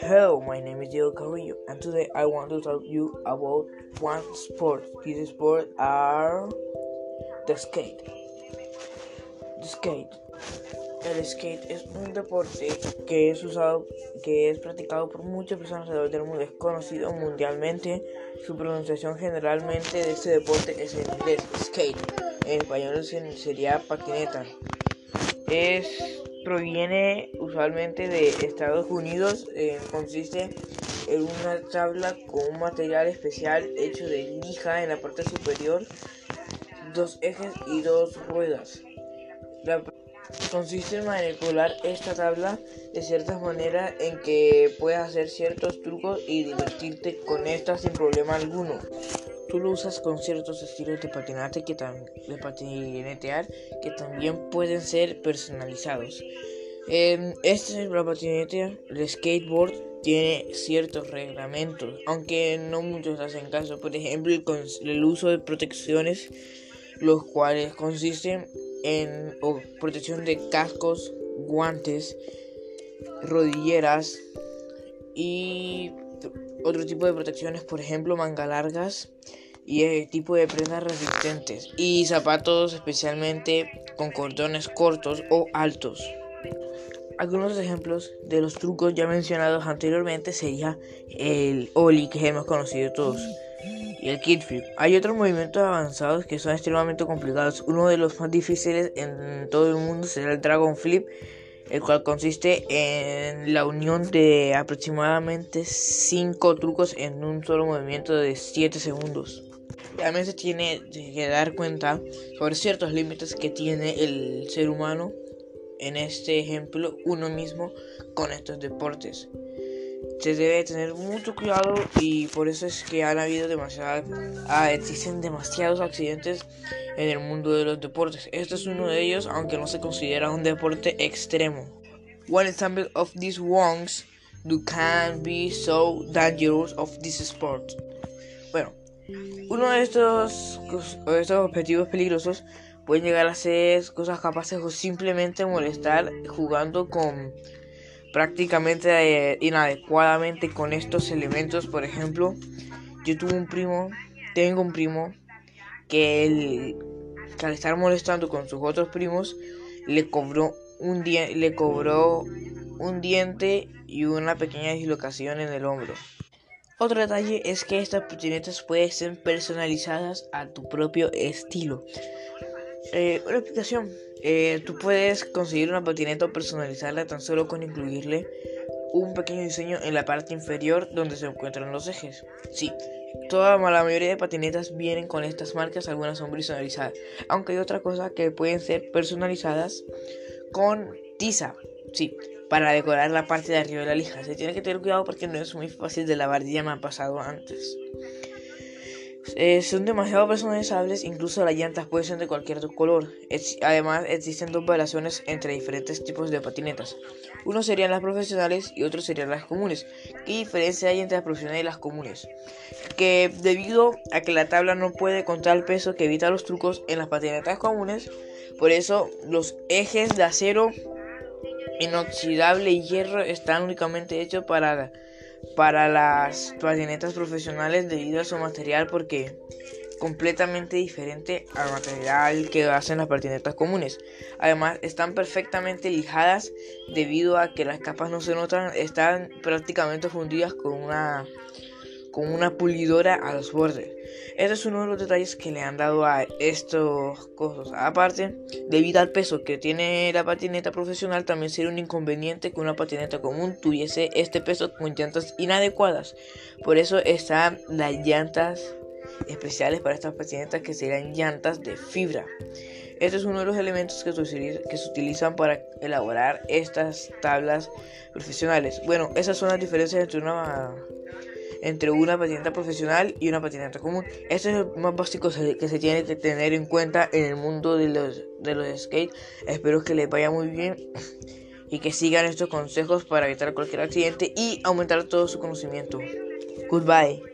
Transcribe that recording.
Hello, my name is Diego Carrillo, and today I want to talk you about one sport. This sport are the skate. The skate. El skate es un deporte que es usado, que es practicado por muchas personas alrededor del mundo. Es conocido mundialmente. Su pronunciación generalmente de este deporte es en inglés, skate. En español sería patineta. Es proviene usualmente de Estados Unidos. Eh, consiste en una tabla con un material especial hecho de lija en la parte superior, dos ejes y dos ruedas. consiste en manipular esta tabla de cierta manera en que puedes hacer ciertos trucos y divertirte con esta sin problema alguno. Tú lo usas con ciertos estilos de patinate que de patinetear que también pueden ser personalizados. Eh, este es la patinete, el skateboard tiene ciertos reglamentos, aunque no muchos hacen caso. Por ejemplo, el uso de protecciones, los cuales consisten en protección de cascos, guantes, rodilleras y otro tipo de protecciones, por ejemplo, manga largas y el tipo de prendas resistentes y zapatos especialmente con cordones cortos o altos. Algunos ejemplos de los trucos ya mencionados anteriormente sería el Oli que hemos conocido todos y el kickflip. Hay otros movimientos avanzados que son extremadamente complicados. Uno de los más difíciles en todo el mundo será el dragon flip, el cual consiste en la unión de aproximadamente 5 trucos en un solo movimiento de 7 segundos. También se tiene que dar cuenta sobre ciertos límites que tiene el ser humano, en este ejemplo uno mismo, con estos deportes. Se debe tener mucho cuidado y por eso es que han habido demasiadas, ah, existen demasiados accidentes en el mundo de los deportes. Este es uno de ellos, aunque no se considera un deporte extremo. One example of these wrongs do can be so dangerous of this sport. Bueno, uno de estos, estos objetivos peligrosos pueden llegar a ser cosas capaces o simplemente molestar jugando con prácticamente eh, inadecuadamente con estos elementos. Por ejemplo, yo tuve un primo, tengo un primo que, al estar molestando con sus otros primos le cobró un le cobró un diente y una pequeña dislocación en el hombro. Otro detalle es que estas patinetas pueden ser personalizadas a tu propio estilo. Eh, una explicación. Eh, tú puedes conseguir una patineta o personalizarla tan solo con incluirle un pequeño diseño en la parte inferior donde se encuentran los ejes. Sí, toda la mayoría de patinetas vienen con estas marcas, algunas son personalizadas. Aunque hay otra cosa que pueden ser personalizadas con tiza. Sí, para decorar la parte de arriba de la lija. Se tiene que tener cuidado porque no es muy fácil de lavar, ya me ha pasado antes. Eh, son demasiado personalizables, incluso las llantas pueden ser de cualquier color. además, existen dos variaciones entre diferentes tipos de patinetas. Uno serían las profesionales y otro serían las comunes. ¿Qué diferencia hay entre las profesionales y las comunes? Que debido a que la tabla no puede contar el peso que evita los trucos en las patinetas comunes, por eso los ejes de acero inoxidable y hierro están únicamente hechos para, para las patinetas profesionales debido a su material porque completamente diferente al material que hacen las patinetas comunes. Además, están perfectamente lijadas debido a que las capas no se notan, están prácticamente fundidas con una con una pulidora a los bordes. Este es uno de los detalles que le han dado a estos cosas. Aparte, debido al peso que tiene la patineta profesional, también sería un inconveniente que una patineta común tuviese este peso con llantas inadecuadas. Por eso están las llantas especiales para estas patinetas que serían llantas de fibra. Este es uno de los elementos que se, que se utilizan para elaborar estas tablas profesionales. Bueno, esas son las diferencias entre una entre una patineta profesional y una patineta común. Esto es lo más básico que se tiene que tener en cuenta en el mundo de los, de los skate. Espero que les vaya muy bien y que sigan estos consejos para evitar cualquier accidente y aumentar todo su conocimiento. Goodbye.